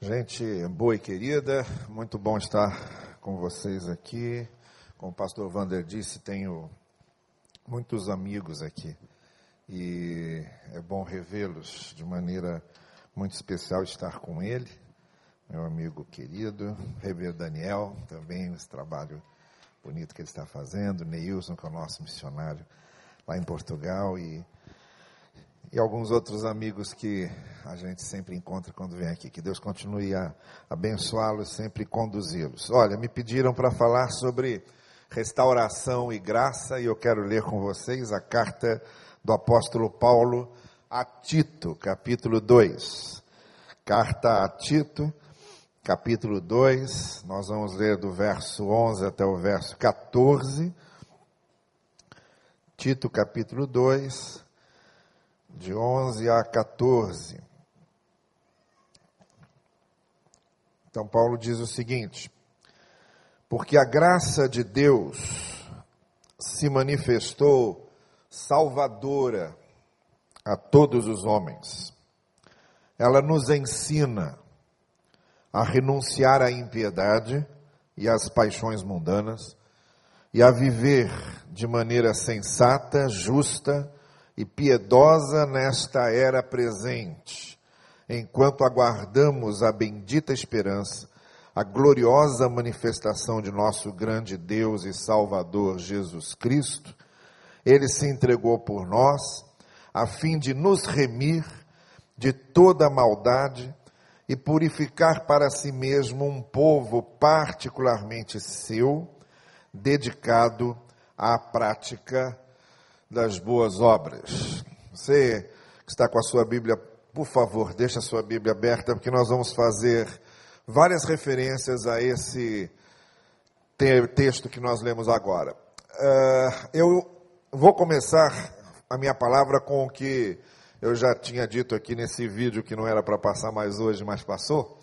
Gente boa e querida, muito bom estar com vocês aqui. Como o pastor Vander disse, tenho muitos amigos aqui. E é bom revê-los de maneira muito especial estar com ele, meu amigo querido, rever Daniel, também esse trabalho bonito que ele está fazendo, Neilson, que é o nosso missionário lá em Portugal. E e alguns outros amigos que a gente sempre encontra quando vem aqui. Que Deus continue a abençoá-los, sempre conduzi-los. Olha, me pediram para falar sobre restauração e graça, e eu quero ler com vocês a carta do apóstolo Paulo a Tito, capítulo 2. Carta a Tito, capítulo 2, nós vamos ler do verso 11 até o verso 14. Tito, capítulo 2 de 11 a 14. Então, Paulo diz o seguinte: Porque a graça de Deus se manifestou salvadora a todos os homens. Ela nos ensina a renunciar à impiedade e às paixões mundanas e a viver de maneira sensata, justa e piedosa nesta era presente, enquanto aguardamos a bendita esperança, a gloriosa manifestação de nosso grande Deus e Salvador Jesus Cristo. Ele se entregou por nós, a fim de nos remir de toda maldade e purificar para si mesmo um povo particularmente seu, dedicado à prática das boas obras. Você que está com a sua Bíblia, por favor, deixa a sua Bíblia aberta, porque nós vamos fazer várias referências a esse texto que nós lemos agora. Uh, eu vou começar a minha palavra com o que eu já tinha dito aqui nesse vídeo, que não era para passar mais hoje, mas passou.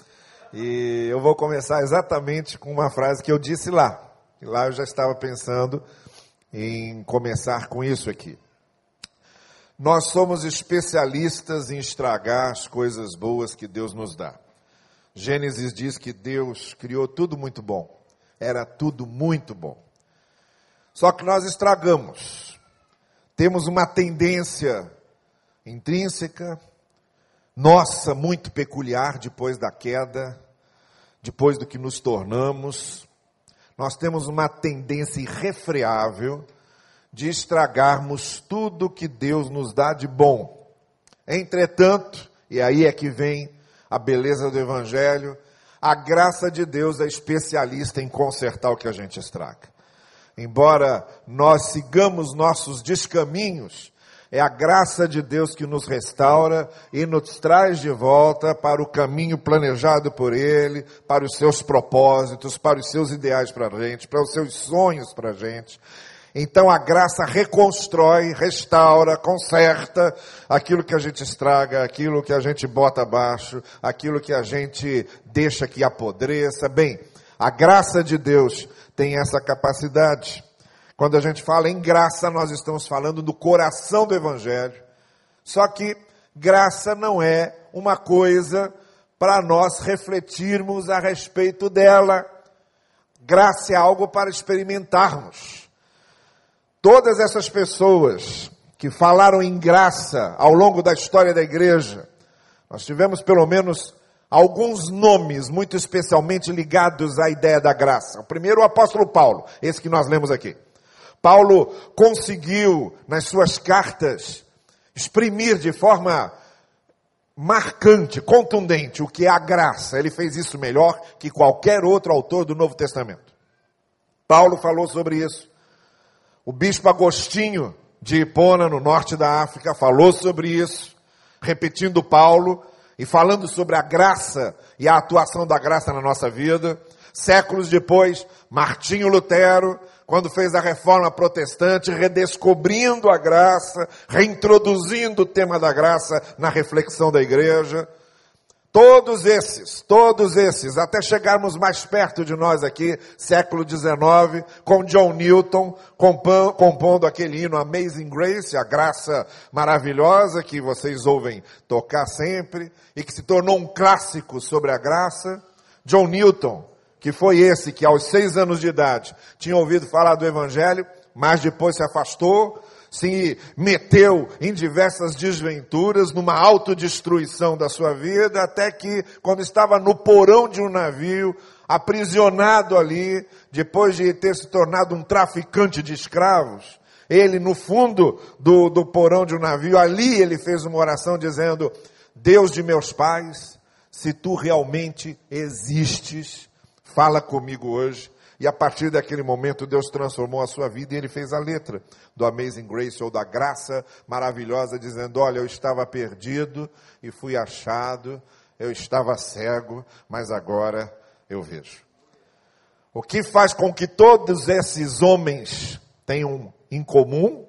E eu vou começar exatamente com uma frase que eu disse lá. E lá eu já estava pensando em começar com isso aqui. Nós somos especialistas em estragar as coisas boas que Deus nos dá. Gênesis diz que Deus criou tudo muito bom. Era tudo muito bom. Só que nós estragamos. Temos uma tendência intrínseca, nossa, muito peculiar depois da queda, depois do que nos tornamos, nós temos uma tendência irrefreável de estragarmos tudo que Deus nos dá de bom. Entretanto, e aí é que vem a beleza do Evangelho, a graça de Deus é especialista em consertar o que a gente estraga. Embora nós sigamos nossos descaminhos, é a graça de Deus que nos restaura e nos traz de volta para o caminho planejado por Ele, para os seus propósitos, para os seus ideais para a gente, para os seus sonhos para a gente. Então a graça reconstrói, restaura, conserta aquilo que a gente estraga, aquilo que a gente bota abaixo, aquilo que a gente deixa que apodreça. Bem, a graça de Deus tem essa capacidade. Quando a gente fala em graça, nós estamos falando do coração do Evangelho. Só que graça não é uma coisa para nós refletirmos a respeito dela. Graça é algo para experimentarmos. Todas essas pessoas que falaram em graça ao longo da história da igreja, nós tivemos pelo menos alguns nomes muito especialmente ligados à ideia da graça. O primeiro, o apóstolo Paulo, esse que nós lemos aqui. Paulo conseguiu, nas suas cartas, exprimir de forma marcante, contundente, o que é a graça. Ele fez isso melhor que qualquer outro autor do Novo Testamento. Paulo falou sobre isso. O bispo Agostinho de Hipona, no norte da África, falou sobre isso, repetindo Paulo e falando sobre a graça e a atuação da graça na nossa vida. Séculos depois, Martinho Lutero quando fez a reforma protestante, redescobrindo a graça, reintroduzindo o tema da graça na reflexão da igreja. Todos esses, todos esses, até chegarmos mais perto de nós aqui, século XIX, com John Newton compondo aquele hino Amazing Grace, a graça maravilhosa que vocês ouvem tocar sempre e que se tornou um clássico sobre a graça. John Newton, que foi esse que aos seis anos de idade tinha ouvido falar do Evangelho, mas depois se afastou, se meteu em diversas desventuras, numa autodestruição da sua vida, até que, quando estava no porão de um navio, aprisionado ali, depois de ter se tornado um traficante de escravos, ele, no fundo do, do porão de um navio, ali ele fez uma oração dizendo: Deus de meus pais, se tu realmente existes, fala comigo hoje e a partir daquele momento Deus transformou a sua vida e ele fez a letra do Amazing Grace ou da graça maravilhosa, dizendo: Olha, eu estava perdido e fui achado, eu estava cego, mas agora eu vejo. O que faz com que todos esses homens tenham em comum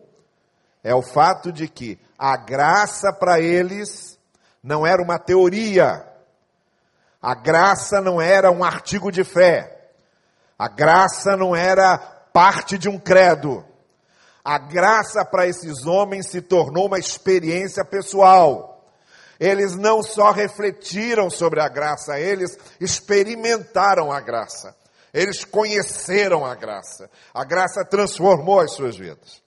é o fato de que a graça para eles não era uma teoria, a graça não era um artigo de fé. A graça não era parte de um credo. A graça para esses homens se tornou uma experiência pessoal. Eles não só refletiram sobre a graça, eles experimentaram a graça. Eles conheceram a graça. A graça transformou as suas vidas.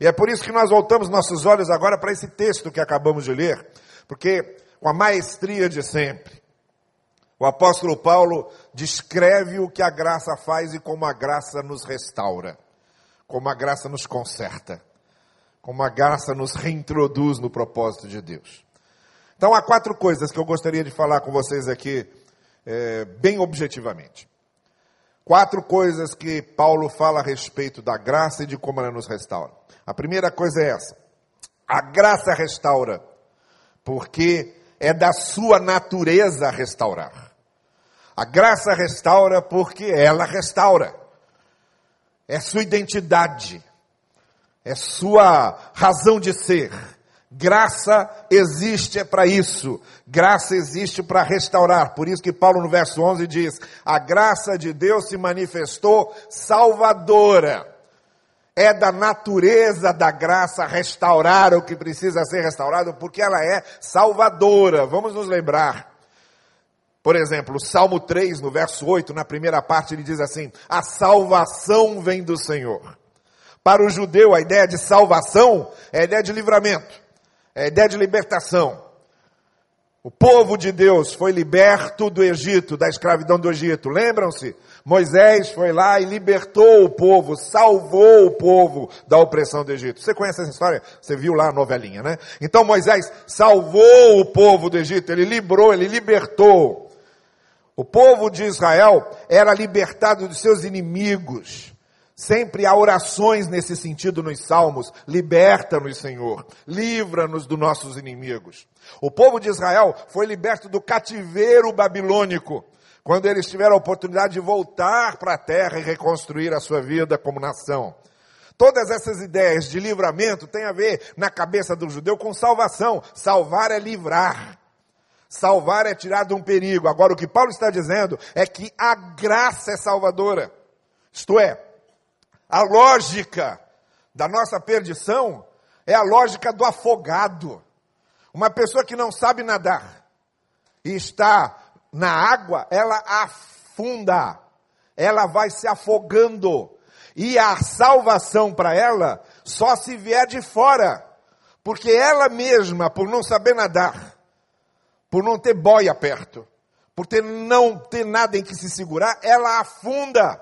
E é por isso que nós voltamos nossos olhos agora para esse texto que acabamos de ler, porque com a maestria de sempre, o apóstolo Paulo descreve o que a graça faz e como a graça nos restaura, como a graça nos conserta, como a graça nos reintroduz no propósito de Deus. Então há quatro coisas que eu gostaria de falar com vocês aqui, é, bem objetivamente. Quatro coisas que Paulo fala a respeito da graça e de como ela nos restaura. A primeira coisa é essa: a graça restaura, porque é da sua natureza restaurar. A graça restaura porque ela restaura. É sua identidade. É sua razão de ser. Graça existe é para isso. Graça existe para restaurar. Por isso que Paulo no verso 11 diz: "A graça de Deus se manifestou salvadora". É da natureza da graça restaurar o que precisa ser restaurado, porque ela é salvadora. Vamos nos lembrar por exemplo, o Salmo 3, no verso 8, na primeira parte, ele diz assim: A salvação vem do Senhor. Para o judeu, a ideia de salvação é a ideia de livramento, é a ideia de libertação. O povo de Deus foi liberto do Egito, da escravidão do Egito. Lembram-se? Moisés foi lá e libertou o povo, salvou o povo da opressão do Egito. Você conhece essa história? Você viu lá a novelinha, né? Então Moisés salvou o povo do Egito, ele livrou, ele libertou. O povo de Israel era libertado dos seus inimigos. Sempre há orações nesse sentido nos salmos. Liberta-nos, Senhor. Livra-nos dos nossos inimigos. O povo de Israel foi liberto do cativeiro babilônico. Quando eles tiveram a oportunidade de voltar para a terra e reconstruir a sua vida como nação. Todas essas ideias de livramento têm a ver na cabeça do judeu com salvação. Salvar é livrar. Salvar é tirar de um perigo. Agora, o que Paulo está dizendo é que a graça é salvadora. Isto é, a lógica da nossa perdição é a lógica do afogado. Uma pessoa que não sabe nadar e está na água, ela afunda, ela vai se afogando. E a salvação para ela só se vier de fora, porque ela mesma, por não saber nadar, por não ter boia perto, por ter, não ter nada em que se segurar, ela afunda.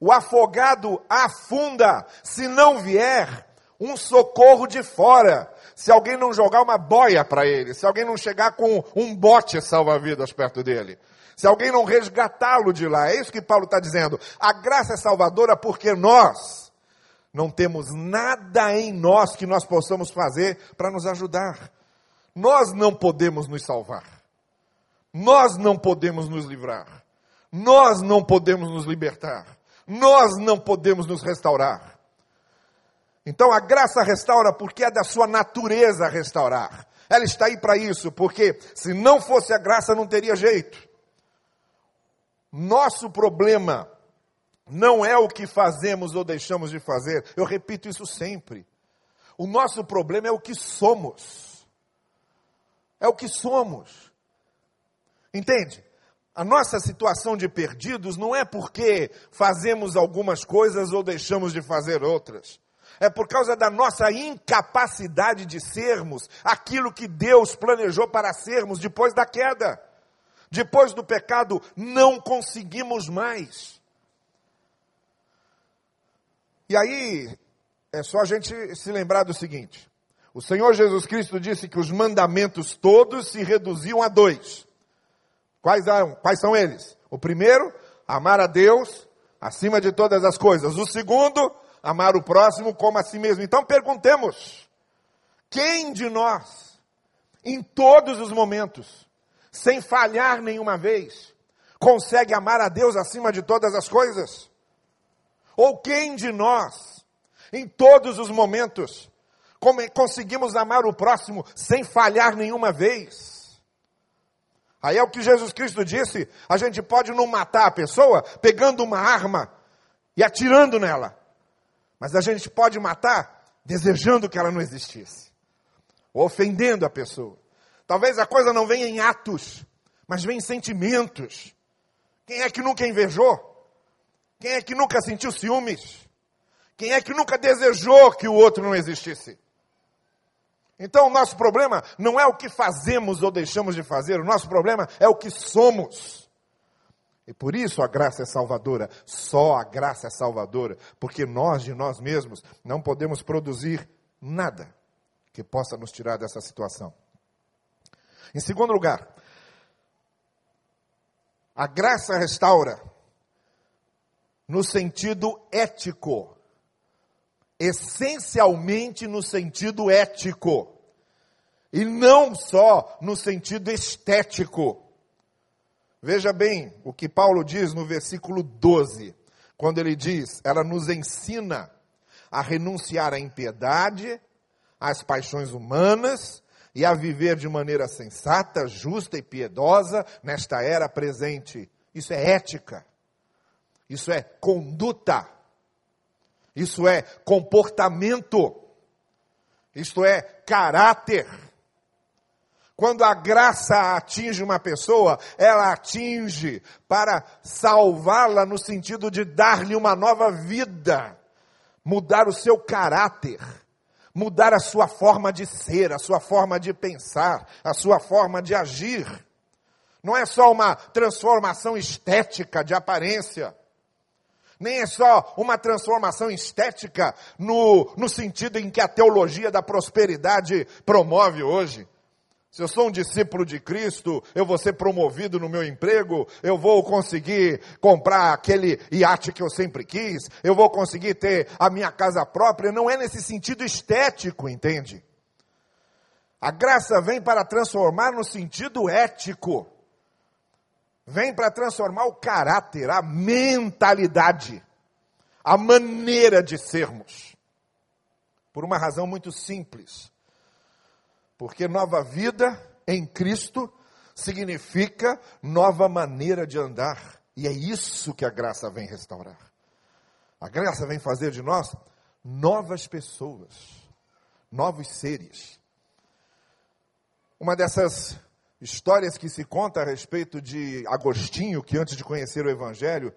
O afogado afunda se não vier um socorro de fora. Se alguém não jogar uma boia para ele, se alguém não chegar com um bote salva-vidas perto dele, se alguém não resgatá-lo de lá, é isso que Paulo está dizendo. A graça é salvadora porque nós não temos nada em nós que nós possamos fazer para nos ajudar. Nós não podemos nos salvar. Nós não podemos nos livrar. Nós não podemos nos libertar. Nós não podemos nos restaurar. Então a graça restaura porque é da sua natureza restaurar. ela está aí para isso, porque se não fosse a graça não teria jeito. Nosso problema não é o que fazemos ou deixamos de fazer, eu repito isso sempre. O nosso problema é o que somos. É o que somos. Entende? A nossa situação de perdidos não é porque fazemos algumas coisas ou deixamos de fazer outras. É por causa da nossa incapacidade de sermos aquilo que Deus planejou para sermos depois da queda. Depois do pecado, não conseguimos mais. E aí, é só a gente se lembrar do seguinte: o Senhor Jesus Cristo disse que os mandamentos todos se reduziam a dois. Quais, são, quais são eles? O primeiro, amar a Deus acima de todas as coisas. O segundo, amar o próximo como a si mesmo. Então perguntemos: quem de nós, em todos os momentos, sem falhar nenhuma vez, consegue amar a Deus acima de todas as coisas? Ou quem de nós, em todos os momentos. Conseguimos amar o próximo sem falhar nenhuma vez. Aí é o que Jesus Cristo disse: a gente pode não matar a pessoa pegando uma arma e atirando nela, mas a gente pode matar desejando que ela não existisse, ofendendo a pessoa. Talvez a coisa não venha em atos, mas vem em sentimentos. Quem é que nunca invejou? Quem é que nunca sentiu ciúmes? Quem é que nunca desejou que o outro não existisse? Então, o nosso problema não é o que fazemos ou deixamos de fazer, o nosso problema é o que somos. E por isso a graça é salvadora, só a graça é salvadora, porque nós de nós mesmos não podemos produzir nada que possa nos tirar dessa situação. Em segundo lugar, a graça restaura no sentido ético essencialmente no sentido ético e não só no sentido estético. Veja bem o que Paulo diz no versículo 12, quando ele diz: ela nos ensina a renunciar à impiedade, às paixões humanas e a viver de maneira sensata, justa e piedosa nesta era presente. Isso é ética. Isso é conduta. Isso é comportamento. Isto é caráter. Quando a graça atinge uma pessoa, ela atinge para salvá-la no sentido de dar-lhe uma nova vida, mudar o seu caráter, mudar a sua forma de ser, a sua forma de pensar, a sua forma de agir. Não é só uma transformação estética de aparência nem é só uma transformação estética no, no sentido em que a teologia da prosperidade promove hoje. Se eu sou um discípulo de Cristo, eu vou ser promovido no meu emprego, eu vou conseguir comprar aquele iate que eu sempre quis, eu vou conseguir ter a minha casa própria. Não é nesse sentido estético, entende? A graça vem para transformar no sentido ético vem para transformar o caráter, a mentalidade, a maneira de sermos. Por uma razão muito simples. Porque nova vida em Cristo significa nova maneira de andar. E é isso que a graça vem restaurar. A graça vem fazer de nós novas pessoas, novos seres. Uma dessas histórias que se conta a respeito de Agostinho, que antes de conhecer o Evangelho,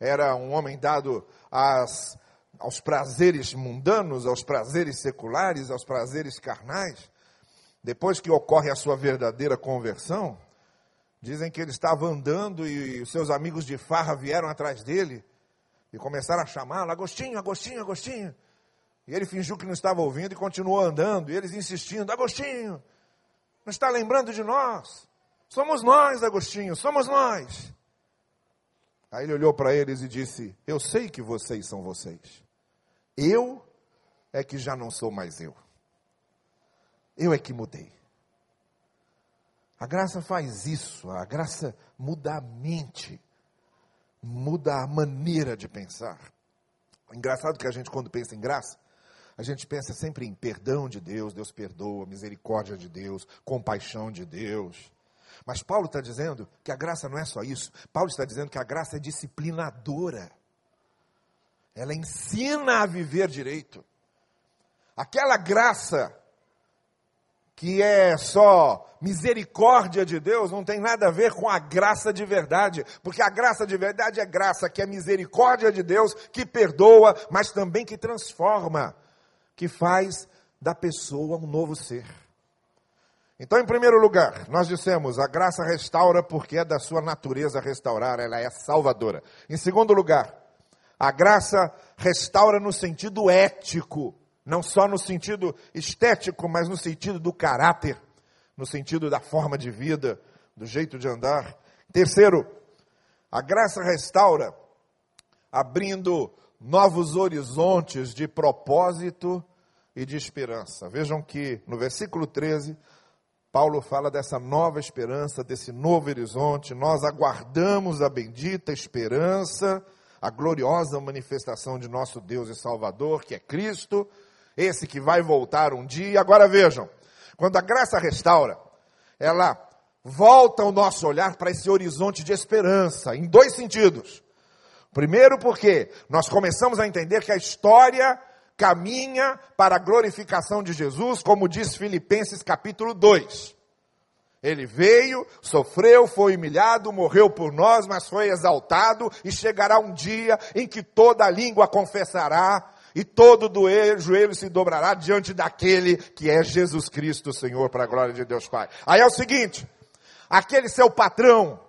era um homem dado às, aos prazeres mundanos, aos prazeres seculares, aos prazeres carnais. Depois que ocorre a sua verdadeira conversão, dizem que ele estava andando e os seus amigos de farra vieram atrás dele e começaram a chamá-lo: Agostinho, Agostinho, Agostinho. E ele fingiu que não estava ouvindo e continuou andando, e eles insistindo: Agostinho, não está lembrando de nós? Somos nós, Agostinho, somos nós. Aí ele olhou para eles e disse: Eu sei que vocês são vocês. Eu é que já não sou mais eu. Eu é que mudei. A graça faz isso, a graça muda a mente, muda a maneira de pensar. Engraçado que a gente, quando pensa em graça, a gente pensa sempre em perdão de Deus, Deus perdoa, misericórdia de Deus, compaixão de Deus. Mas Paulo está dizendo que a graça não é só isso. Paulo está dizendo que a graça é disciplinadora. Ela ensina a viver direito. Aquela graça que é só misericórdia de Deus, não tem nada a ver com a graça de verdade, porque a graça de verdade é graça que é misericórdia de Deus, que perdoa, mas também que transforma, que faz da pessoa um novo ser. Então, em primeiro lugar, nós dissemos, a graça restaura porque é da sua natureza restaurar, ela é salvadora. Em segundo lugar, a graça restaura no sentido ético não só no sentido estético, mas no sentido do caráter, no sentido da forma de vida, do jeito de andar. Terceiro, a graça restaura, abrindo novos horizontes de propósito e de esperança. Vejam que no versículo 13, Paulo fala dessa nova esperança, desse novo horizonte. Nós aguardamos a bendita esperança, a gloriosa manifestação de nosso Deus e Salvador, que é Cristo esse que vai voltar um dia. Agora vejam, quando a graça restaura, ela volta o nosso olhar para esse horizonte de esperança, em dois sentidos. Primeiro, porque nós começamos a entender que a história caminha para a glorificação de Jesus, como diz Filipenses capítulo 2. Ele veio, sofreu, foi humilhado, morreu por nós, mas foi exaltado, e chegará um dia em que toda língua confessará e todo doer, joelho se dobrará diante daquele que é Jesus Cristo, Senhor, para a glória de Deus Pai. Aí é o seguinte, aquele seu patrão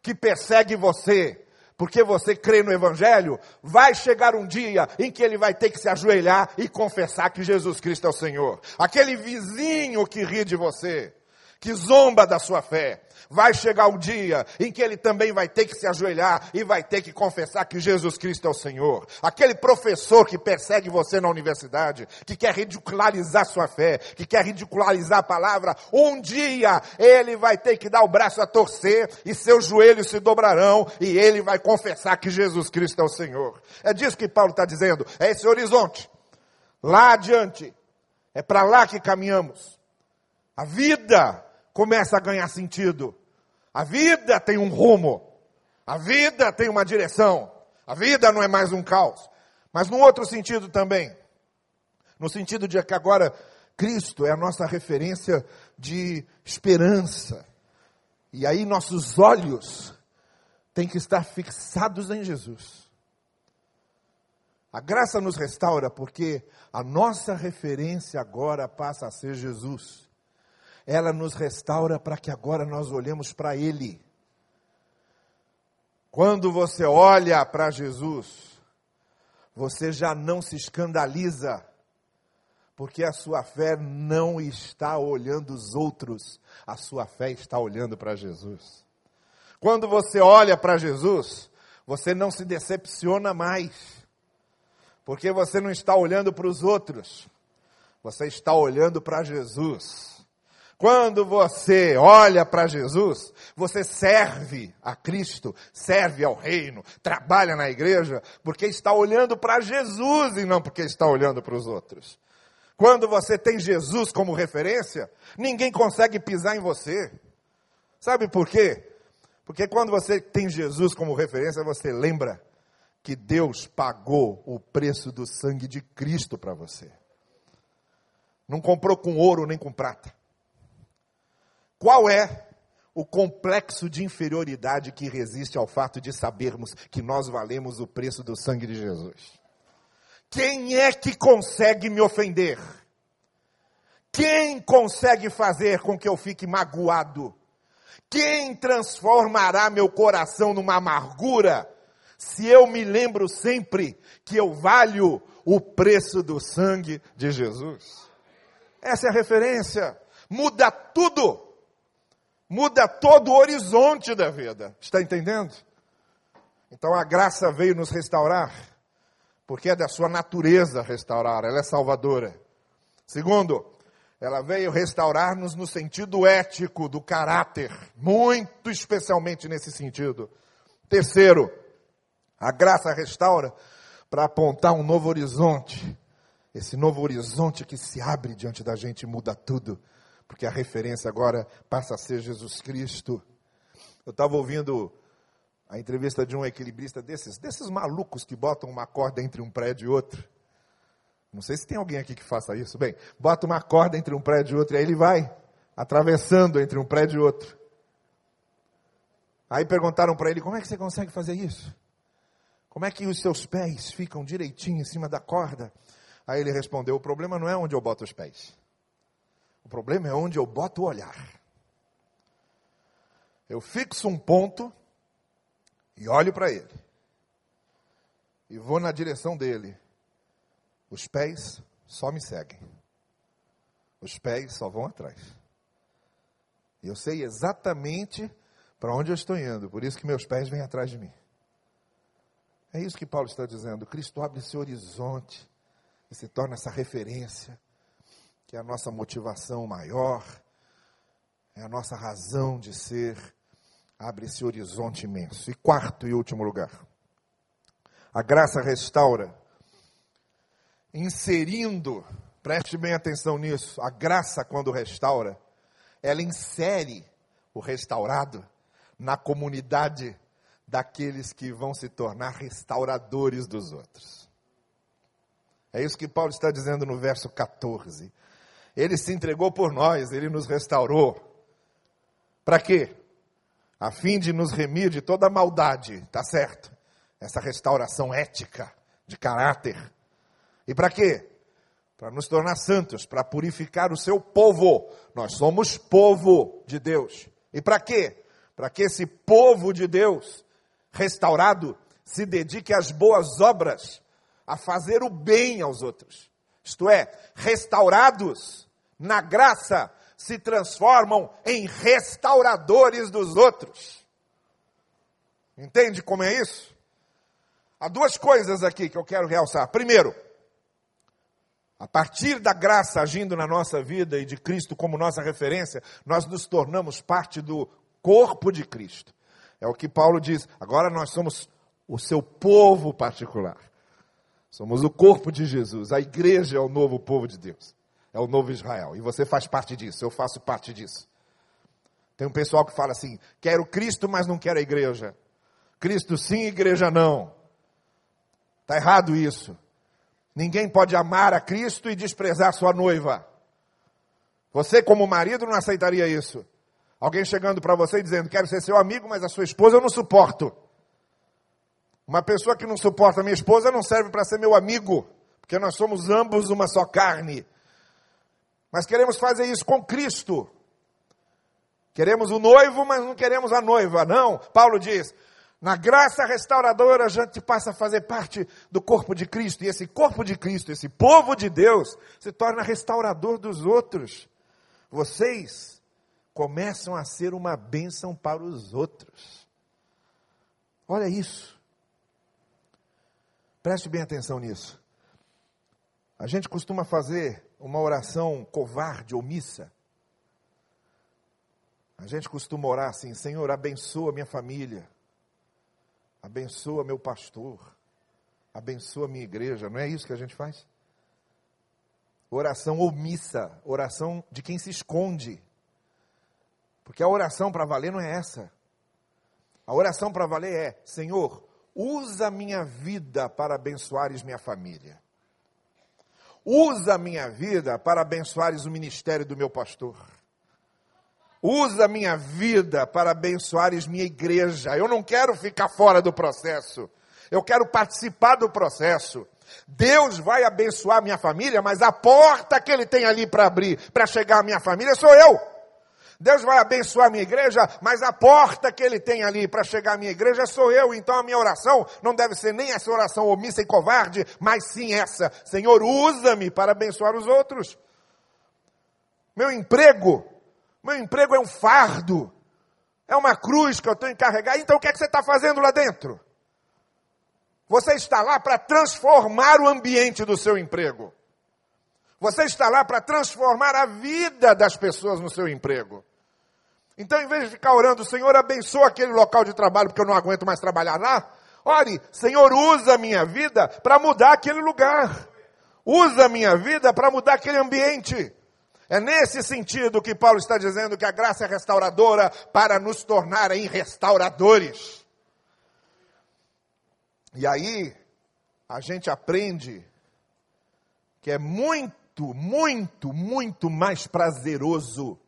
que persegue você, porque você crê no Evangelho, vai chegar um dia em que ele vai ter que se ajoelhar e confessar que Jesus Cristo é o Senhor. Aquele vizinho que ri de você, que zomba da sua fé, vai chegar um dia em que ele também vai ter que se ajoelhar e vai ter que confessar que Jesus Cristo é o Senhor. Aquele professor que persegue você na universidade, que quer ridicularizar sua fé, que quer ridicularizar a palavra, um dia ele vai ter que dar o braço a torcer e seus joelhos se dobrarão e ele vai confessar que Jesus Cristo é o Senhor. É disso que Paulo está dizendo, é esse horizonte. Lá adiante, é para lá que caminhamos. A vida começa a ganhar sentido. A vida tem um rumo. A vida tem uma direção. A vida não é mais um caos. Mas num outro sentido também. No sentido de que agora Cristo é a nossa referência de esperança. E aí nossos olhos têm que estar fixados em Jesus. A graça nos restaura porque a nossa referência agora passa a ser Jesus ela nos restaura para que agora nós olhemos para Ele. Quando você olha para Jesus, você já não se escandaliza, porque a sua fé não está olhando os outros, a sua fé está olhando para Jesus. Quando você olha para Jesus, você não se decepciona mais, porque você não está olhando para os outros, você está olhando para Jesus. Quando você olha para Jesus, você serve a Cristo, serve ao reino, trabalha na igreja, porque está olhando para Jesus e não porque está olhando para os outros. Quando você tem Jesus como referência, ninguém consegue pisar em você. Sabe por quê? Porque quando você tem Jesus como referência, você lembra que Deus pagou o preço do sangue de Cristo para você. Não comprou com ouro nem com prata. Qual é o complexo de inferioridade que resiste ao fato de sabermos que nós valemos o preço do sangue de Jesus? Quem é que consegue me ofender? Quem consegue fazer com que eu fique magoado? Quem transformará meu coração numa amargura se eu me lembro sempre que eu valho o preço do sangue de Jesus? Essa é a referência. Muda tudo muda todo o horizonte da vida. Está entendendo? Então a graça veio nos restaurar, porque é da sua natureza restaurar, ela é salvadora. Segundo, ela veio restaurar-nos no sentido ético do caráter, muito especialmente nesse sentido. Terceiro, a graça restaura para apontar um novo horizonte. esse novo horizonte que se abre diante da gente muda tudo, porque a referência agora passa a ser Jesus Cristo. Eu estava ouvindo a entrevista de um equilibrista desses, desses malucos que botam uma corda entre um prédio e outro. Não sei se tem alguém aqui que faça isso. Bem, bota uma corda entre um prédio e outro e aí ele vai atravessando entre um prédio e outro. Aí perguntaram para ele: como é que você consegue fazer isso? Como é que os seus pés ficam direitinho em cima da corda? Aí ele respondeu: o problema não é onde eu boto os pés. O problema é onde eu boto o olhar. Eu fixo um ponto e olho para ele. E vou na direção dele. Os pés só me seguem. Os pés só vão atrás. E eu sei exatamente para onde eu estou indo, por isso que meus pés vêm atrás de mim. É isso que Paulo está dizendo. Cristo abre esse horizonte e se torna essa referência, que é a nossa motivação maior, é a nossa razão de ser abre esse horizonte imenso. E quarto e último lugar, a graça restaura, inserindo, preste bem atenção nisso, a graça, quando restaura, ela insere o restaurado na comunidade daqueles que vão se tornar restauradores dos outros. É isso que Paulo está dizendo no verso 14. Ele se entregou por nós, ele nos restaurou. Para quê? a fim de nos remir de toda maldade, tá certo? Essa restauração ética, de caráter. E para quê? Para nos tornar santos, para purificar o seu povo. Nós somos povo de Deus. E para quê? Para que esse povo de Deus, restaurado, se dedique às boas obras, a fazer o bem aos outros. Isto é, restaurados na graça se transformam em restauradores dos outros. Entende como é isso? Há duas coisas aqui que eu quero realçar. Primeiro, a partir da graça agindo na nossa vida e de Cristo como nossa referência, nós nos tornamos parte do corpo de Cristo. É o que Paulo diz. Agora nós somos o seu povo particular. Somos o corpo de Jesus. A igreja é o novo povo de Deus é o novo Israel. E você faz parte disso, eu faço parte disso. Tem um pessoal que fala assim: quero Cristo, mas não quero a igreja. Cristo sim, igreja não. Está errado isso. Ninguém pode amar a Cristo e desprezar sua noiva. Você, como marido, não aceitaria isso. Alguém chegando para você e dizendo: Quero ser seu amigo, mas a sua esposa eu não suporto. Uma pessoa que não suporta a minha esposa não serve para ser meu amigo, porque nós somos ambos uma só carne. Mas queremos fazer isso com Cristo. Queremos o noivo, mas não queremos a noiva. Não. Paulo diz: na graça restauradora a gente passa a fazer parte do corpo de Cristo. E esse corpo de Cristo, esse povo de Deus, se torna restaurador dos outros. Vocês começam a ser uma bênção para os outros. Olha isso. Preste bem atenção nisso. A gente costuma fazer uma oração covarde, omissa. A gente costuma orar assim: Senhor, abençoa minha família, abençoa meu pastor, abençoa minha igreja. Não é isso que a gente faz? Oração omissa, oração de quem se esconde. Porque a oração para valer não é essa. A oração para valer é: Senhor, usa minha vida para abençoares minha família. Usa a minha vida para abençoares o ministério do meu pastor. Usa a minha vida para abençoares minha igreja. Eu não quero ficar fora do processo. Eu quero participar do processo. Deus vai abençoar minha família, mas a porta que Ele tem ali para abrir, para chegar à minha família, sou eu. Deus vai abençoar a minha igreja, mas a porta que Ele tem ali para chegar à minha igreja sou eu. Então a minha oração não deve ser nem essa oração omissa e covarde, mas sim essa: Senhor, usa-me para abençoar os outros. Meu emprego, meu emprego é um fardo, é uma cruz que eu tenho que carregar. Então o que é que você está fazendo lá dentro? Você está lá para transformar o ambiente do seu emprego. Você está lá para transformar a vida das pessoas no seu emprego. Então, em vez de ficar orando, Senhor, abençoa aquele local de trabalho porque eu não aguento mais trabalhar lá, ore, Senhor, usa a minha vida para mudar aquele lugar. usa a minha vida para mudar aquele ambiente. É nesse sentido que Paulo está dizendo que a graça é restauradora para nos tornar em restauradores. E aí, a gente aprende que é muito, muito, muito mais prazeroso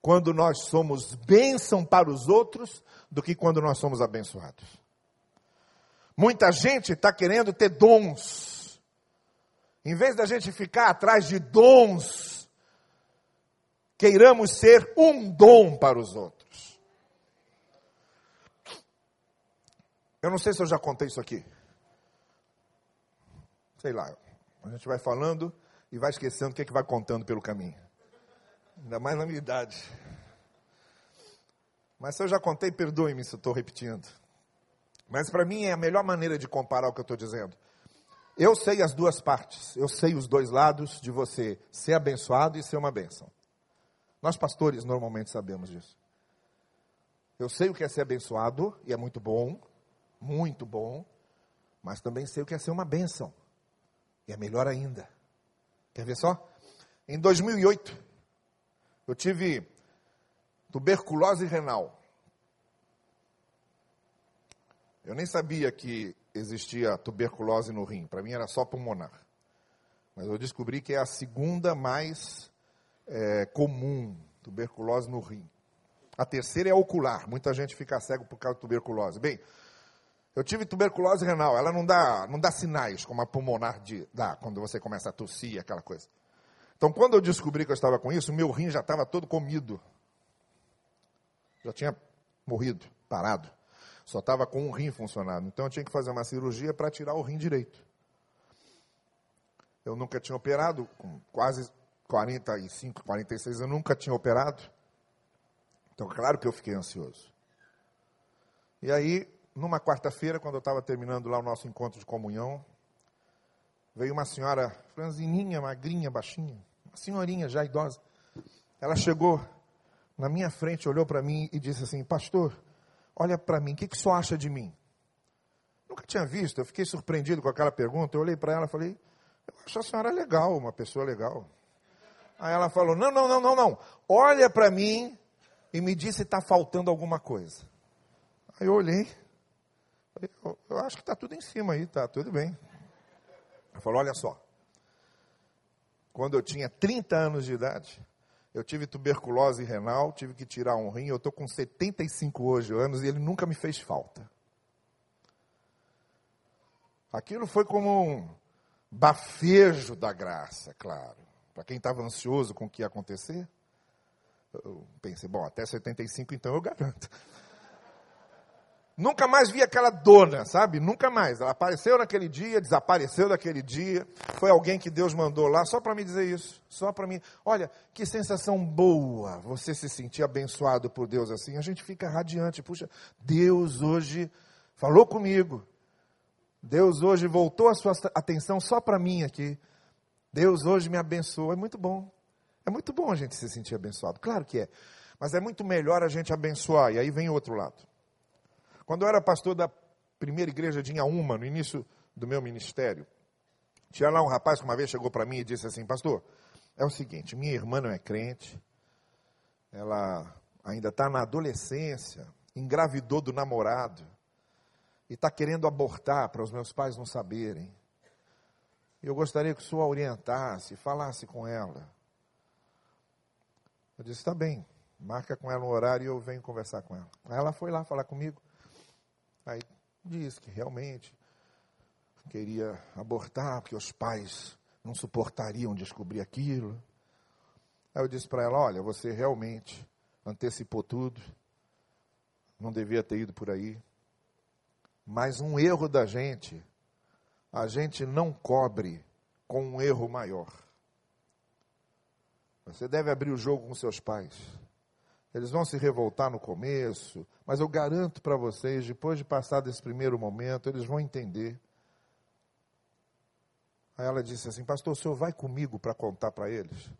quando nós somos bênção para os outros do que quando nós somos abençoados. Muita gente está querendo ter dons. Em vez da gente ficar atrás de dons, queiramos ser um dom para os outros. Eu não sei se eu já contei isso aqui. Sei lá, a gente vai falando e vai esquecendo o que, é que vai contando pelo caminho. Ainda mais na minha idade. Mas se eu já contei, perdoe-me se eu estou repetindo. Mas para mim é a melhor maneira de comparar o que eu estou dizendo. Eu sei as duas partes, eu sei os dois lados de você ser abençoado e ser uma bênção. Nós pastores normalmente sabemos disso. Eu sei o que é ser abençoado e é muito bom, muito bom, mas também sei o que é ser uma bênção. E é melhor ainda. Quer ver só? Em 2008, eu tive tuberculose renal. Eu nem sabia que existia tuberculose no rim, para mim era só pulmonar. Mas eu descobri que é a segunda mais é, comum, tuberculose no rim. A terceira é ocular, muita gente fica cego por causa de tuberculose. Bem, eu tive tuberculose renal, ela não dá, não dá sinais como a pulmonar de, dá, quando você começa a tossir, aquela coisa. Então, quando eu descobri que eu estava com isso, meu rim já estava todo comido. Já tinha morrido, parado. Só estava com um rim funcionando. Então, eu tinha que fazer uma cirurgia para tirar o rim direito. Eu nunca tinha operado, com quase 45, 46 eu nunca tinha operado. Então, claro que eu fiquei ansioso. E aí, numa quarta-feira, quando eu estava terminando lá o nosso encontro de comunhão, veio uma senhora franzininha, magrinha, baixinha, senhorinha já idosa. Ela chegou na minha frente, olhou para mim e disse assim: Pastor, olha para mim, o que, que o senhor acha de mim? Nunca tinha visto, eu fiquei surpreendido com aquela pergunta. Eu olhei para ela e falei: Eu acho a senhora legal, uma pessoa legal. Aí ela falou: Não, não, não, não, não. Olha para mim e me diz se está faltando alguma coisa. Aí eu olhei, eu, eu acho que está tudo em cima aí, tá tudo bem. Ela falou: Olha só, quando eu tinha 30 anos de idade, eu tive tuberculose renal, tive que tirar um rim. Eu estou com 75 hoje anos e ele nunca me fez falta. Aquilo foi como um bafejo da graça, claro. Para quem estava ansioso com o que ia acontecer, eu pensei, bom, até 75 então eu garanto. Nunca mais vi aquela dona, sabe? Nunca mais. Ela apareceu naquele dia, desapareceu daquele dia. Foi alguém que Deus mandou lá só para me dizer isso. Só para mim. Olha, que sensação boa você se sentir abençoado por Deus assim. A gente fica radiante. Puxa, Deus hoje falou comigo. Deus hoje voltou a sua atenção só para mim aqui. Deus hoje me abençoou. É muito bom. É muito bom a gente se sentir abençoado. Claro que é. Mas é muito melhor a gente abençoar. E aí vem o outro lado. Quando eu era pastor da primeira igreja de Inhaúma, no início do meu ministério, tinha lá um rapaz que uma vez chegou para mim e disse assim: Pastor, é o seguinte, minha irmã não é crente, ela ainda está na adolescência, engravidou do namorado e está querendo abortar para os meus pais não saberem. Eu gostaria que o senhor orientasse, falasse com ela. Eu disse: Está bem, marca com ela um horário e eu venho conversar com ela. Aí ela foi lá falar comigo. Aí diz que realmente queria abortar, porque os pais não suportariam descobrir aquilo. Aí eu disse para ela: Olha, você realmente antecipou tudo, não devia ter ido por aí. Mas um erro da gente, a gente não cobre com um erro maior. Você deve abrir o jogo com seus pais. Eles vão se revoltar no começo, mas eu garanto para vocês, depois de passar desse primeiro momento, eles vão entender. Aí ela disse assim: Pastor, o senhor vai comigo para contar para eles?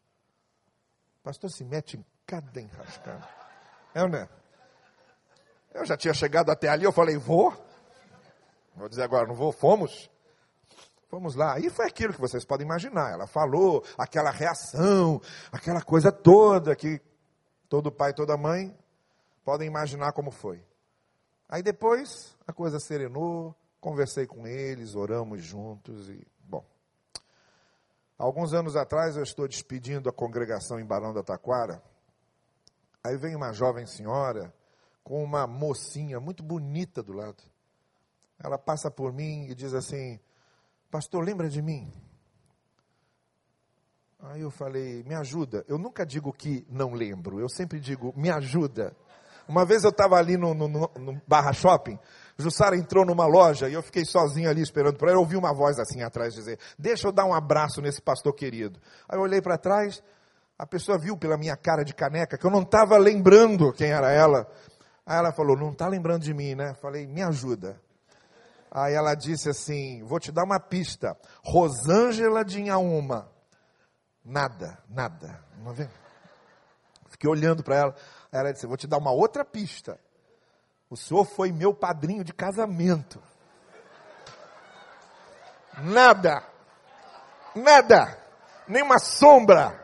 pastor se mete em cada enrascada. É ou não é? Eu já tinha chegado até ali, eu falei: Vou. Vou dizer agora, não vou, fomos. Fomos lá. E foi aquilo que vocês podem imaginar. Ela falou, aquela reação, aquela coisa toda que todo pai toda mãe podem imaginar como foi. Aí depois a coisa serenou, conversei com eles, oramos juntos e, bom. Alguns anos atrás eu estou despedindo a congregação em Barão da Taquara. Aí vem uma jovem senhora com uma mocinha muito bonita do lado. Ela passa por mim e diz assim: Pastor, lembra de mim? Aí eu falei: Me ajuda. Eu nunca digo que não lembro, eu sempre digo: Me ajuda. Uma vez eu estava ali no, no, no, Barra Shopping, Jussara entrou numa loja e eu fiquei sozinho ali esperando por ela. Eu ouvi uma voz assim atrás dizer: Deixa eu dar um abraço nesse pastor querido. Aí eu olhei para trás, a pessoa viu pela minha cara de caneca que eu não estava lembrando quem era ela. Aí ela falou: Não está lembrando de mim, né? Falei: Me ajuda. Aí ela disse assim: Vou te dar uma pista. Rosângela de Inhaúma. Nada, nada. Não vê? Fiquei olhando para ela. Ela disse: Vou te dar uma outra pista. O senhor foi meu padrinho de casamento. Nada. Nada. Nem uma sombra.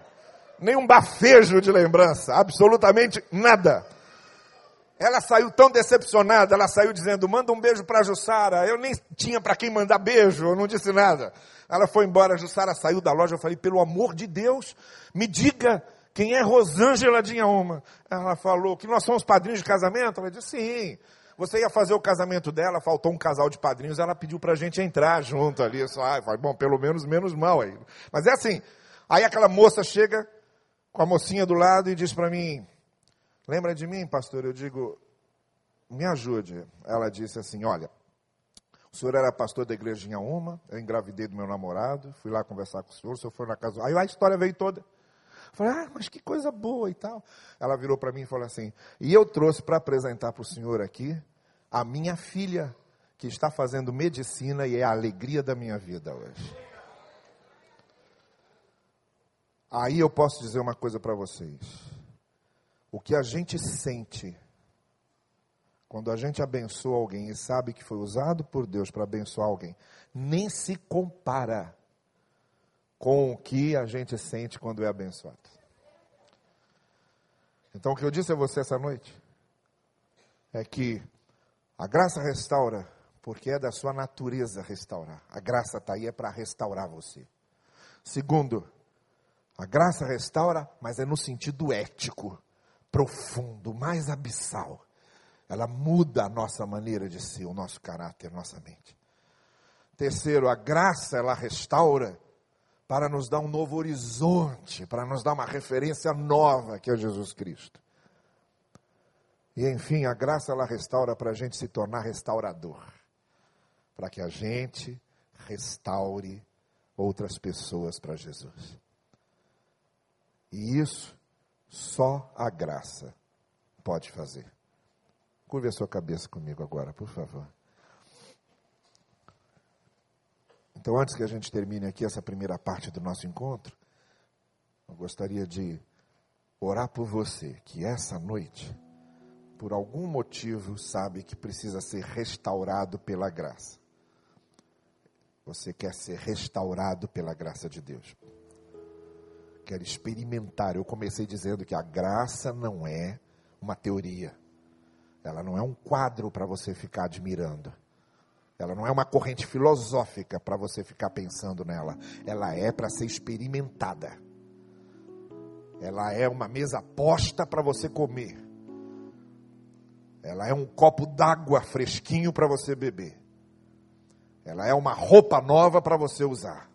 Nem um bafejo de lembrança. Absolutamente nada. Ela saiu tão decepcionada, ela saiu dizendo: manda um beijo para Jussara. Eu nem tinha para quem mandar beijo, eu não disse nada. Ela foi embora, a Jussara saiu da loja. Eu falei: pelo amor de Deus, me diga quem é Rosângela Dinhauma. Ela falou que nós somos padrinhos de casamento. Ela disse: sim. Você ia fazer o casamento dela, faltou um casal de padrinhos, ela pediu para a gente entrar junto ali. Só, ah, falei, bom, pelo menos menos mal aí. Mas é assim. Aí aquela moça chega com a mocinha do lado e diz para mim: Lembra de mim, pastor? Eu digo, me ajude. Ela disse assim: Olha, o senhor era pastor da igreja em Uma, eu engravidei do meu namorado, fui lá conversar com o senhor, o senhor foi na casa. Aí a história veio toda. Falei, ah, mas que coisa boa e tal. Ela virou para mim e falou assim: E eu trouxe para apresentar para o senhor aqui a minha filha, que está fazendo medicina e é a alegria da minha vida hoje. Aí eu posso dizer uma coisa para vocês. O que a gente sente quando a gente abençoa alguém e sabe que foi usado por Deus para abençoar alguém, nem se compara com o que a gente sente quando é abençoado. Então, o que eu disse a você essa noite é que a graça restaura, porque é da sua natureza restaurar. A graça está aí é para restaurar você. Segundo, a graça restaura, mas é no sentido ético profundo, mais abissal. Ela muda a nossa maneira de ser, o nosso caráter, a nossa mente. Terceiro, a graça ela restaura para nos dar um novo horizonte, para nos dar uma referência nova que é Jesus Cristo. E enfim, a graça ela restaura para a gente se tornar restaurador, para que a gente restaure outras pessoas para Jesus. E isso só a graça pode fazer. Curve a sua cabeça comigo agora, por favor. Então, antes que a gente termine aqui essa primeira parte do nosso encontro, eu gostaria de orar por você que essa noite, por algum motivo, sabe que precisa ser restaurado pela graça. Você quer ser restaurado pela graça de Deus quero experimentar. Eu comecei dizendo que a graça não é uma teoria. Ela não é um quadro para você ficar admirando. Ela não é uma corrente filosófica para você ficar pensando nela. Ela é para ser experimentada. Ela é uma mesa posta para você comer. Ela é um copo d'água fresquinho para você beber. Ela é uma roupa nova para você usar.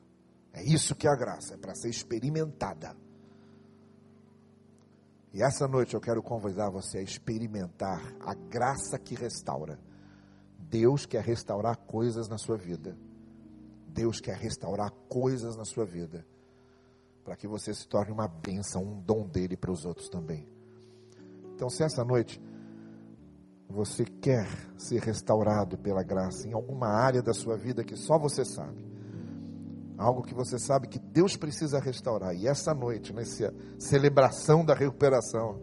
É isso que é a graça, é para ser experimentada. E essa noite eu quero convidar você a experimentar a graça que restaura. Deus quer restaurar coisas na sua vida. Deus quer restaurar coisas na sua vida. Para que você se torne uma bênção, um dom dele para os outros também. Então, se essa noite você quer ser restaurado pela graça em alguma área da sua vida que só você sabe, algo que você sabe que Deus precisa restaurar. E essa noite, nessa celebração da recuperação,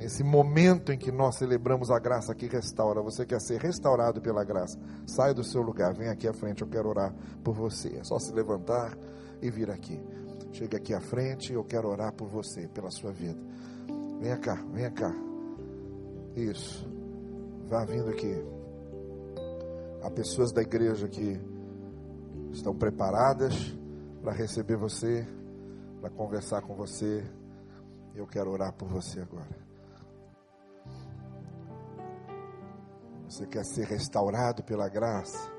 Nesse momento em que nós celebramos a graça que restaura, você quer ser restaurado pela graça, saia do seu lugar, vem aqui à frente, eu quero orar por você. É só se levantar e vir aqui. Chega aqui à frente, eu quero orar por você, pela sua vida. Venha cá, venha cá. Isso. Vá vindo aqui. Há pessoas da igreja que estão preparadas para receber você, para conversar com você. Eu quero orar por você agora. Você quer ser restaurado pela graça?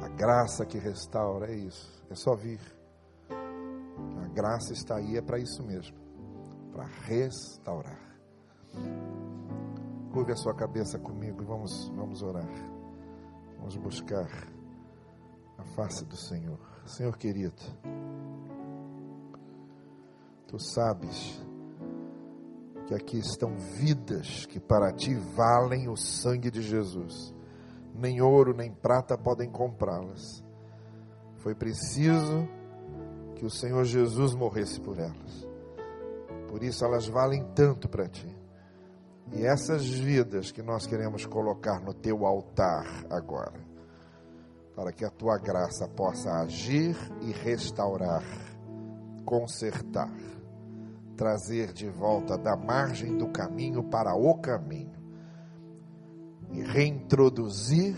A graça que restaura é isso. É só vir. A graça está aí, é para isso mesmo para restaurar. Curve a sua cabeça comigo e vamos, vamos orar. Vamos buscar face do Senhor. Senhor querido, tu sabes que aqui estão vidas que para ti valem o sangue de Jesus. Nem ouro nem prata podem comprá-las. Foi preciso que o Senhor Jesus morresse por elas. Por isso elas valem tanto para ti. E essas vidas que nós queremos colocar no teu altar agora, para que a tua graça possa agir e restaurar, consertar trazer de volta da margem do caminho para o caminho e reintroduzir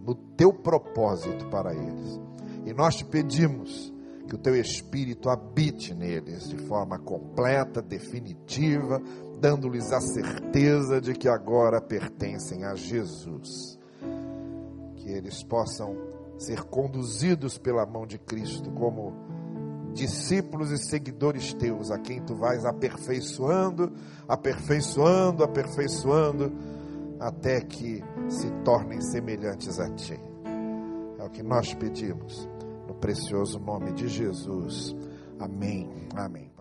no teu propósito para eles. E nós te pedimos que o teu espírito habite neles de forma completa, definitiva, dando-lhes a certeza de que agora pertencem a Jesus. Que eles possam ser conduzidos pela mão de Cristo como discípulos e seguidores teus, a quem tu vais aperfeiçoando, aperfeiçoando, aperfeiçoando, até que se tornem semelhantes a ti. É o que nós pedimos, no precioso nome de Jesus. Amém. Amém.